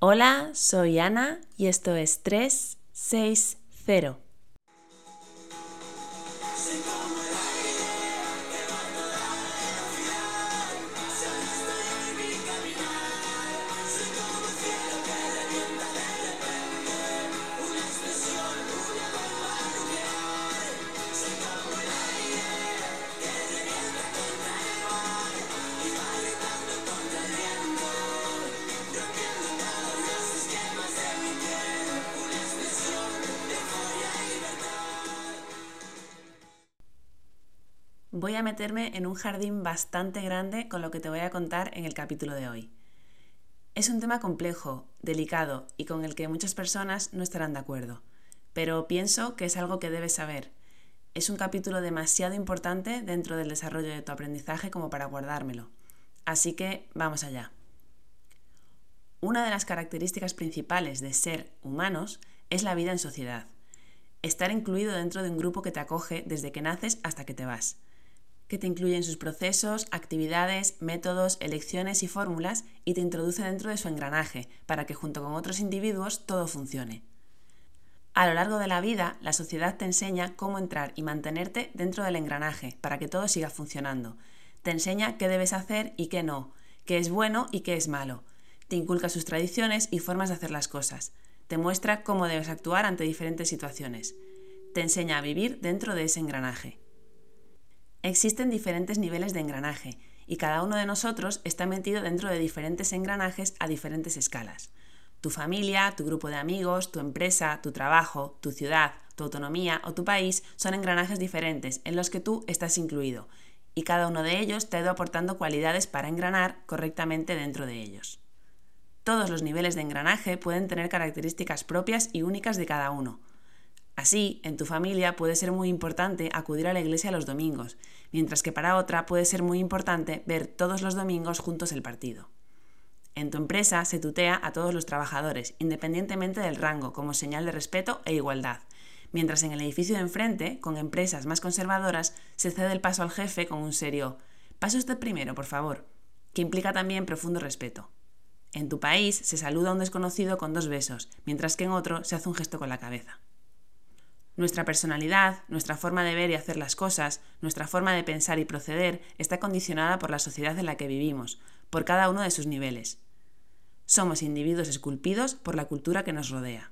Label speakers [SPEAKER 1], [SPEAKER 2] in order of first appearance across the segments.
[SPEAKER 1] Hola, soy Ana y esto es 360. Voy a meterme en un jardín bastante grande con lo que te voy a contar en el capítulo de hoy. Es un tema complejo, delicado y con el que muchas personas no estarán de acuerdo, pero pienso que es algo que debes saber. Es un capítulo demasiado importante dentro del desarrollo de tu aprendizaje como para guardármelo. Así que vamos allá. Una de las características principales de ser humanos es la vida en sociedad. Estar incluido dentro de un grupo que te acoge desde que naces hasta que te vas que te incluye en sus procesos, actividades, métodos, elecciones y fórmulas y te introduce dentro de su engranaje para que junto con otros individuos todo funcione. A lo largo de la vida, la sociedad te enseña cómo entrar y mantenerte dentro del engranaje para que todo siga funcionando. Te enseña qué debes hacer y qué no, qué es bueno y qué es malo. Te inculca sus tradiciones y formas de hacer las cosas. Te muestra cómo debes actuar ante diferentes situaciones. Te enseña a vivir dentro de ese engranaje. Existen diferentes niveles de engranaje y cada uno de nosotros está metido dentro de diferentes engranajes a diferentes escalas. Tu familia, tu grupo de amigos, tu empresa, tu trabajo, tu ciudad, tu autonomía o tu país son engranajes diferentes en los que tú estás incluido y cada uno de ellos te ha ido aportando cualidades para engranar correctamente dentro de ellos. Todos los niveles de engranaje pueden tener características propias y únicas de cada uno, Así, en tu familia puede ser muy importante acudir a la iglesia los domingos, mientras que para otra puede ser muy importante ver todos los domingos juntos el partido. En tu empresa se tutea a todos los trabajadores, independientemente del rango, como señal de respeto e igualdad, mientras en el edificio de enfrente, con empresas más conservadoras, se cede el paso al jefe con un serio Paso usted primero, por favor, que implica también profundo respeto. En tu país se saluda a un desconocido con dos besos, mientras que en otro se hace un gesto con la cabeza. Nuestra personalidad, nuestra forma de ver y hacer las cosas, nuestra forma de pensar y proceder está condicionada por la sociedad en la que vivimos, por cada uno de sus niveles. Somos individuos esculpidos por la cultura que nos rodea.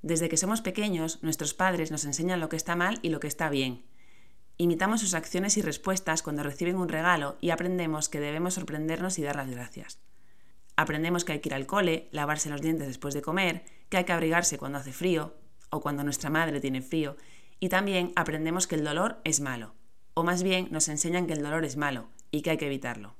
[SPEAKER 1] Desde que somos pequeños, nuestros padres nos enseñan lo que está mal y lo que está bien. Imitamos sus acciones y respuestas cuando reciben un regalo y aprendemos que debemos sorprendernos y dar las gracias. Aprendemos que hay que ir al cole, lavarse los dientes después de comer, que hay que abrigarse cuando hace frío, o cuando nuestra madre tiene frío, y también aprendemos que el dolor es malo, o más bien nos enseñan que el dolor es malo y que hay que evitarlo.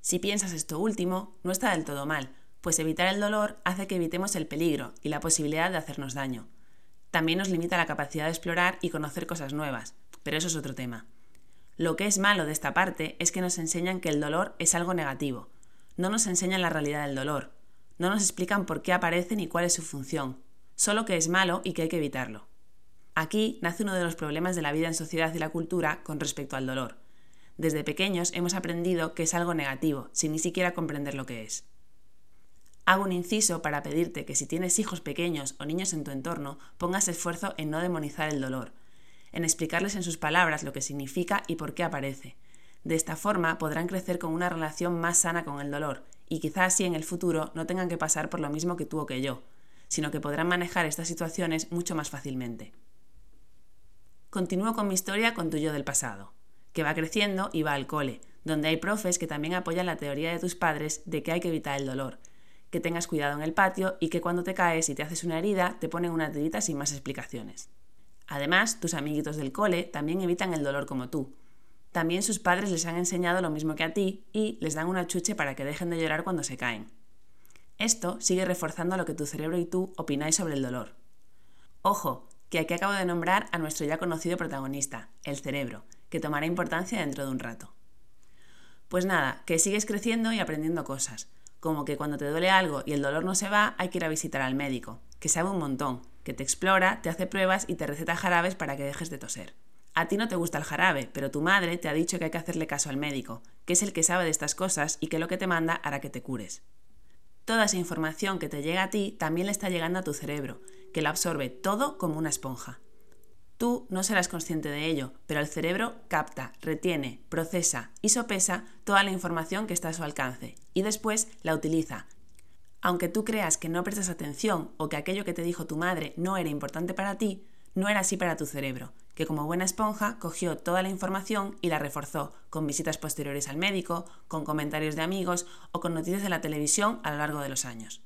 [SPEAKER 1] Si piensas esto último, no está del todo mal, pues evitar el dolor hace que evitemos el peligro y la posibilidad de hacernos daño. También nos limita la capacidad de explorar y conocer cosas nuevas, pero eso es otro tema. Lo que es malo de esta parte es que nos enseñan que el dolor es algo negativo. No nos enseñan la realidad del dolor. No nos explican por qué aparece ni cuál es su función, solo que es malo y que hay que evitarlo. Aquí nace uno de los problemas de la vida en sociedad y la cultura con respecto al dolor. Desde pequeños hemos aprendido que es algo negativo, sin ni siquiera comprender lo que es. Hago un inciso para pedirte que si tienes hijos pequeños o niños en tu entorno, pongas esfuerzo en no demonizar el dolor, en explicarles en sus palabras lo que significa y por qué aparece. De esta forma podrán crecer con una relación más sana con el dolor y quizás así en el futuro no tengan que pasar por lo mismo que tú o que yo, sino que podrán manejar estas situaciones mucho más fácilmente. Continúo con mi historia con tu yo del pasado, que va creciendo y va al cole, donde hay profes que también apoyan la teoría de tus padres de que hay que evitar el dolor, que tengas cuidado en el patio y que cuando te caes y te haces una herida te ponen una tirita sin más explicaciones. Además, tus amiguitos del cole también evitan el dolor como tú. También sus padres les han enseñado lo mismo que a ti y les dan una chuche para que dejen de llorar cuando se caen. Esto sigue reforzando lo que tu cerebro y tú opináis sobre el dolor. Ojo, que aquí acabo de nombrar a nuestro ya conocido protagonista, el cerebro, que tomará importancia dentro de un rato. Pues nada, que sigues creciendo y aprendiendo cosas, como que cuando te duele algo y el dolor no se va, hay que ir a visitar al médico, que sabe un montón, que te explora, te hace pruebas y te receta jarabes para que dejes de toser. A ti no te gusta el jarabe, pero tu madre te ha dicho que hay que hacerle caso al médico, que es el que sabe de estas cosas y que lo que te manda hará que te cures. Toda esa información que te llega a ti también le está llegando a tu cerebro, que lo absorbe todo como una esponja. Tú no serás consciente de ello, pero el cerebro capta, retiene, procesa y sopesa toda la información que está a su alcance y después la utiliza. Aunque tú creas que no prestas atención o que aquello que te dijo tu madre no era importante para ti, no era así para tu cerebro, que como buena esponja cogió toda la información y la reforzó con visitas posteriores al médico, con comentarios de amigos o con noticias de la televisión a lo largo de los años.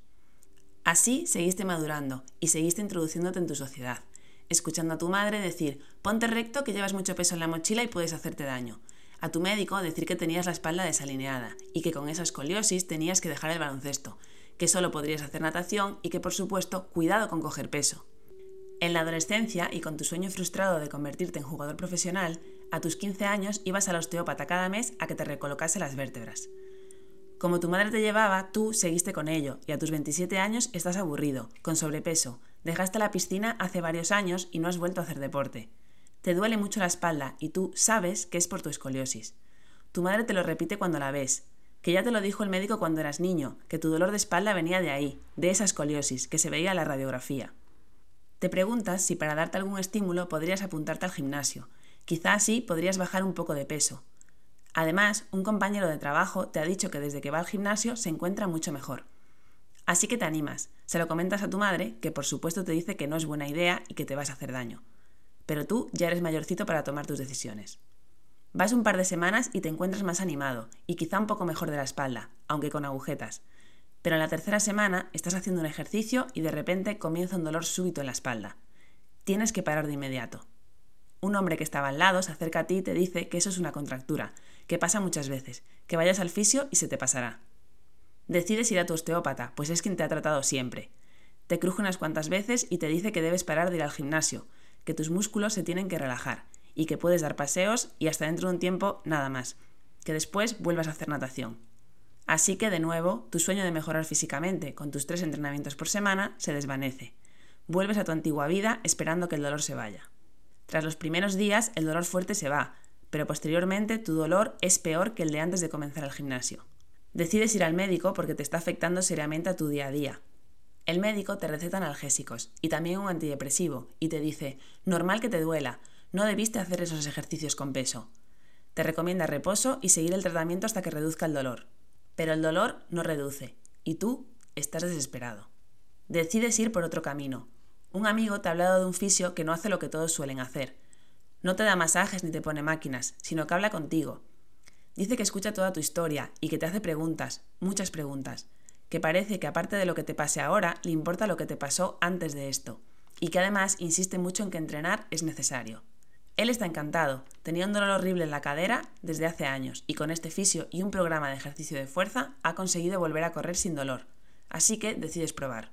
[SPEAKER 1] Así seguiste madurando y seguiste introduciéndote en tu sociedad, escuchando a tu madre decir, ponte recto que llevas mucho peso en la mochila y puedes hacerte daño. A tu médico decir que tenías la espalda desalineada y que con esa escoliosis tenías que dejar el baloncesto, que solo podrías hacer natación y que por supuesto cuidado con coger peso. En la adolescencia y con tu sueño frustrado de convertirte en jugador profesional, a tus 15 años ibas al osteópata cada mes a que te recolocase las vértebras. Como tu madre te llevaba, tú seguiste con ello y a tus 27 años estás aburrido, con sobrepeso, dejaste la piscina hace varios años y no has vuelto a hacer deporte. Te duele mucho la espalda y tú sabes que es por tu escoliosis. Tu madre te lo repite cuando la ves, que ya te lo dijo el médico cuando eras niño, que tu dolor de espalda venía de ahí, de esa escoliosis, que se veía en la radiografía. Te preguntas si para darte algún estímulo podrías apuntarte al gimnasio. Quizá así podrías bajar un poco de peso. Además, un compañero de trabajo te ha dicho que desde que va al gimnasio se encuentra mucho mejor. Así que te animas, se lo comentas a tu madre, que por supuesto te dice que no es buena idea y que te vas a hacer daño. Pero tú ya eres mayorcito para tomar tus decisiones. Vas un par de semanas y te encuentras más animado, y quizá un poco mejor de la espalda, aunque con agujetas, pero en la tercera semana estás haciendo un ejercicio y de repente comienza un dolor súbito en la espalda. Tienes que parar de inmediato. Un hombre que estaba al lado se acerca a ti y te dice que eso es una contractura, que pasa muchas veces, que vayas al fisio y se te pasará. Decides ir a tu osteópata, pues es quien te ha tratado siempre. Te cruje unas cuantas veces y te dice que debes parar de ir al gimnasio, que tus músculos se tienen que relajar y que puedes dar paseos y hasta dentro de un tiempo nada más, que después vuelvas a hacer natación. Así que de nuevo, tu sueño de mejorar físicamente con tus tres entrenamientos por semana se desvanece. Vuelves a tu antigua vida esperando que el dolor se vaya. Tras los primeros días, el dolor fuerte se va, pero posteriormente tu dolor es peor que el de antes de comenzar el gimnasio. Decides ir al médico porque te está afectando seriamente a tu día a día. El médico te receta analgésicos y también un antidepresivo y te dice, normal que te duela, no debiste hacer esos ejercicios con peso. Te recomienda reposo y seguir el tratamiento hasta que reduzca el dolor. Pero el dolor no reduce y tú estás desesperado. Decides ir por otro camino. Un amigo te ha hablado de un fisio que no hace lo que todos suelen hacer. No te da masajes ni te pone máquinas, sino que habla contigo. Dice que escucha toda tu historia y que te hace preguntas, muchas preguntas, que parece que aparte de lo que te pase ahora, le importa lo que te pasó antes de esto, y que además insiste mucho en que entrenar es necesario. Él está encantado, tenía un dolor horrible en la cadera desde hace años y con este fisio y un programa de ejercicio de fuerza ha conseguido volver a correr sin dolor. Así que decides probar.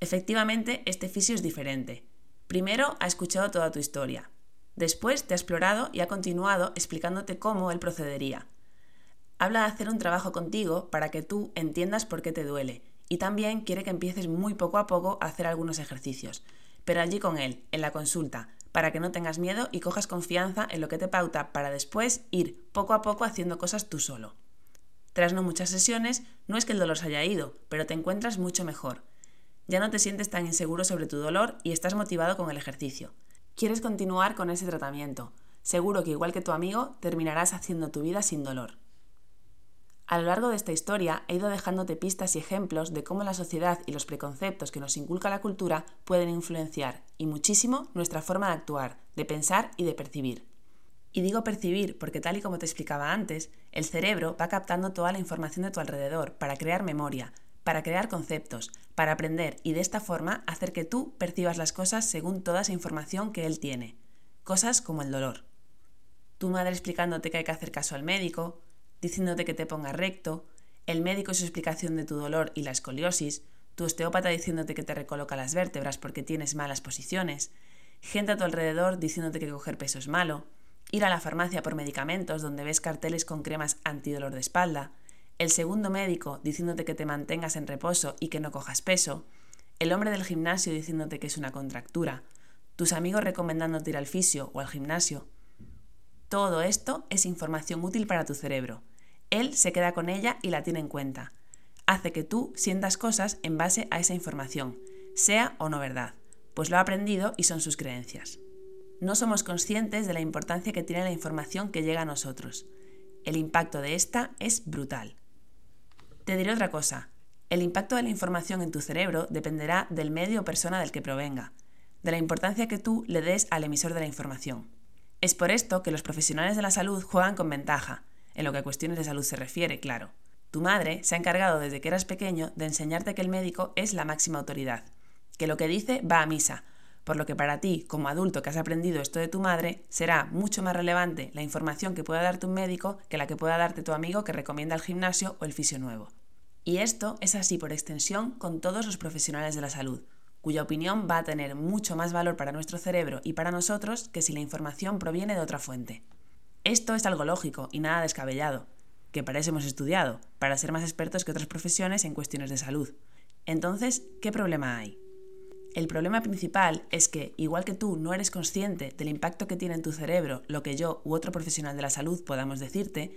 [SPEAKER 1] Efectivamente, este fisio es diferente. Primero ha escuchado toda tu historia. Después te ha explorado y ha continuado explicándote cómo él procedería. Habla de hacer un trabajo contigo para que tú entiendas por qué te duele y también quiere que empieces muy poco a poco a hacer algunos ejercicios. Pero allí con él, en la consulta, para que no tengas miedo y cojas confianza en lo que te pauta para después ir poco a poco haciendo cosas tú solo. Tras no muchas sesiones, no es que el dolor se haya ido, pero te encuentras mucho mejor. Ya no te sientes tan inseguro sobre tu dolor y estás motivado con el ejercicio. Quieres continuar con ese tratamiento. Seguro que igual que tu amigo, terminarás haciendo tu vida sin dolor. A lo largo de esta historia he ido dejándote pistas y ejemplos de cómo la sociedad y los preconceptos que nos inculca la cultura pueden influenciar, y muchísimo, nuestra forma de actuar, de pensar y de percibir. Y digo percibir porque tal y como te explicaba antes, el cerebro va captando toda la información de tu alrededor para crear memoria, para crear conceptos, para aprender y de esta forma hacer que tú percibas las cosas según toda esa información que él tiene. Cosas como el dolor. Tu madre explicándote que hay que hacer caso al médico, diciéndote que te ponga recto, el médico su explicación de tu dolor y la escoliosis, tu osteópata diciéndote que te recoloca las vértebras porque tienes malas posiciones, gente a tu alrededor diciéndote que coger peso es malo, ir a la farmacia por medicamentos donde ves carteles con cremas antidolor de espalda, el segundo médico diciéndote que te mantengas en reposo y que no cojas peso, el hombre del gimnasio diciéndote que es una contractura, tus amigos recomendándote ir al fisio o al gimnasio, todo esto es información útil para tu cerebro. Él se queda con ella y la tiene en cuenta. hace que tú sientas cosas en base a esa información, sea o no verdad, pues lo ha aprendido y son sus creencias. No somos conscientes de la importancia que tiene la información que llega a nosotros. El impacto de esta es brutal. Te diré otra cosa. El impacto de la información en tu cerebro dependerá del medio o persona del que provenga, de la importancia que tú le des al emisor de la información. Es por esto que los profesionales de la salud juegan con ventaja, en lo que a cuestiones de salud se refiere, claro. Tu madre se ha encargado desde que eras pequeño de enseñarte que el médico es la máxima autoridad, que lo que dice va a misa, por lo que para ti, como adulto que has aprendido esto de tu madre, será mucho más relevante la información que pueda darte un médico que la que pueda darte tu amigo que recomienda el gimnasio o el fisio nuevo. Y esto es así por extensión con todos los profesionales de la salud, cuya opinión va a tener mucho más valor para nuestro cerebro y para nosotros que si la información proviene de otra fuente. Esto es algo lógico y nada descabellado, que para eso hemos estudiado, para ser más expertos que otras profesiones en cuestiones de salud. Entonces, ¿qué problema hay? El problema principal es que, igual que tú no eres consciente del impacto que tiene en tu cerebro lo que yo u otro profesional de la salud podamos decirte,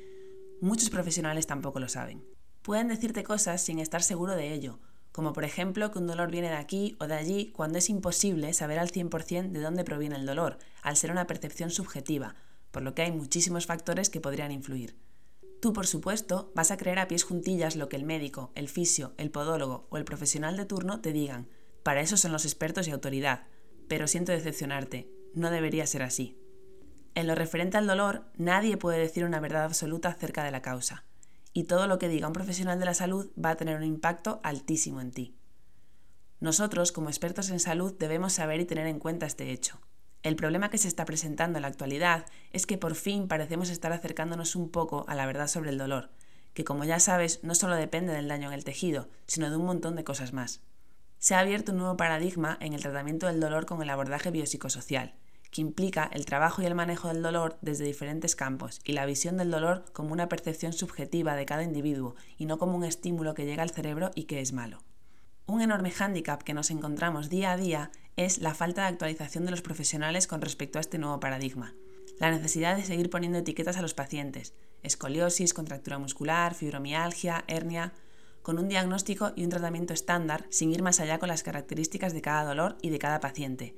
[SPEAKER 1] muchos profesionales tampoco lo saben. Pueden decirte cosas sin estar seguro de ello, como por ejemplo que un dolor viene de aquí o de allí cuando es imposible saber al 100% de dónde proviene el dolor, al ser una percepción subjetiva, por lo que hay muchísimos factores que podrían influir. Tú, por supuesto, vas a creer a pies juntillas lo que el médico, el fisio, el podólogo o el profesional de turno te digan. Para eso son los expertos y autoridad. Pero siento decepcionarte, no debería ser así. En lo referente al dolor, nadie puede decir una verdad absoluta acerca de la causa. Y todo lo que diga un profesional de la salud va a tener un impacto altísimo en ti. Nosotros, como expertos en salud, debemos saber y tener en cuenta este hecho. El problema que se está presentando en la actualidad es que por fin parecemos estar acercándonos un poco a la verdad sobre el dolor, que como ya sabes no solo depende del daño en el tejido, sino de un montón de cosas más. Se ha abierto un nuevo paradigma en el tratamiento del dolor con el abordaje biopsicosocial, que implica el trabajo y el manejo del dolor desde diferentes campos y la visión del dolor como una percepción subjetiva de cada individuo y no como un estímulo que llega al cerebro y que es malo. Un enorme hándicap que nos encontramos día a día es la falta de actualización de los profesionales con respecto a este nuevo paradigma. La necesidad de seguir poniendo etiquetas a los pacientes, escoliosis, contractura muscular, fibromialgia, hernia, con un diagnóstico y un tratamiento estándar sin ir más allá con las características de cada dolor y de cada paciente.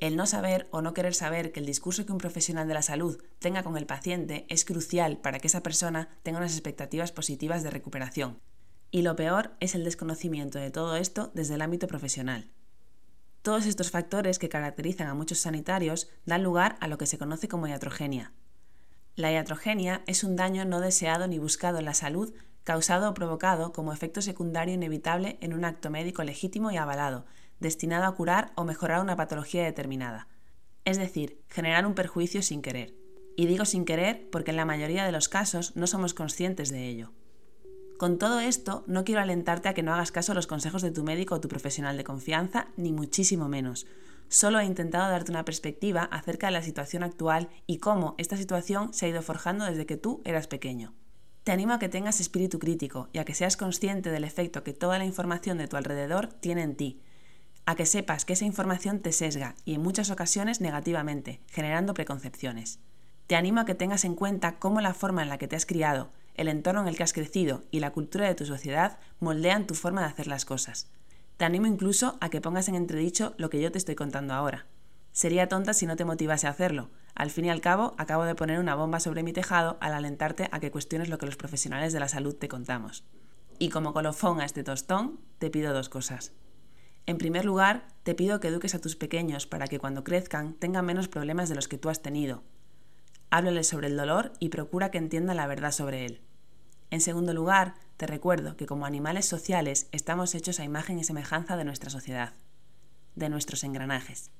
[SPEAKER 1] El no saber o no querer saber que el discurso que un profesional de la salud tenga con el paciente es crucial para que esa persona tenga unas expectativas positivas de recuperación, y lo peor es el desconocimiento de todo esto desde el ámbito profesional. Todos estos factores que caracterizan a muchos sanitarios dan lugar a lo que se conoce como iatrogenia. La iatrogenia es un daño no deseado ni buscado en la salud causado o provocado como efecto secundario inevitable en un acto médico legítimo y avalado, destinado a curar o mejorar una patología determinada. Es decir, generar un perjuicio sin querer. Y digo sin querer porque en la mayoría de los casos no somos conscientes de ello. Con todo esto, no quiero alentarte a que no hagas caso a los consejos de tu médico o tu profesional de confianza, ni muchísimo menos. Solo he intentado darte una perspectiva acerca de la situación actual y cómo esta situación se ha ido forjando desde que tú eras pequeño. Te animo a que tengas espíritu crítico y a que seas consciente del efecto que toda la información de tu alrededor tiene en ti, a que sepas que esa información te sesga y en muchas ocasiones negativamente, generando preconcepciones. Te animo a que tengas en cuenta cómo la forma en la que te has criado, el entorno en el que has crecido y la cultura de tu sociedad moldean tu forma de hacer las cosas. Te animo incluso a que pongas en entredicho lo que yo te estoy contando ahora. Sería tonta si no te motivase a hacerlo. Al fin y al cabo, acabo de poner una bomba sobre mi tejado al alentarte a que cuestiones lo que los profesionales de la salud te contamos. Y como colofón a este tostón, te pido dos cosas. En primer lugar, te pido que eduques a tus pequeños para que cuando crezcan tengan menos problemas de los que tú has tenido. Háblales sobre el dolor y procura que entiendan la verdad sobre él. En segundo lugar, te recuerdo que como animales sociales estamos hechos a imagen y semejanza de nuestra sociedad, de nuestros engranajes.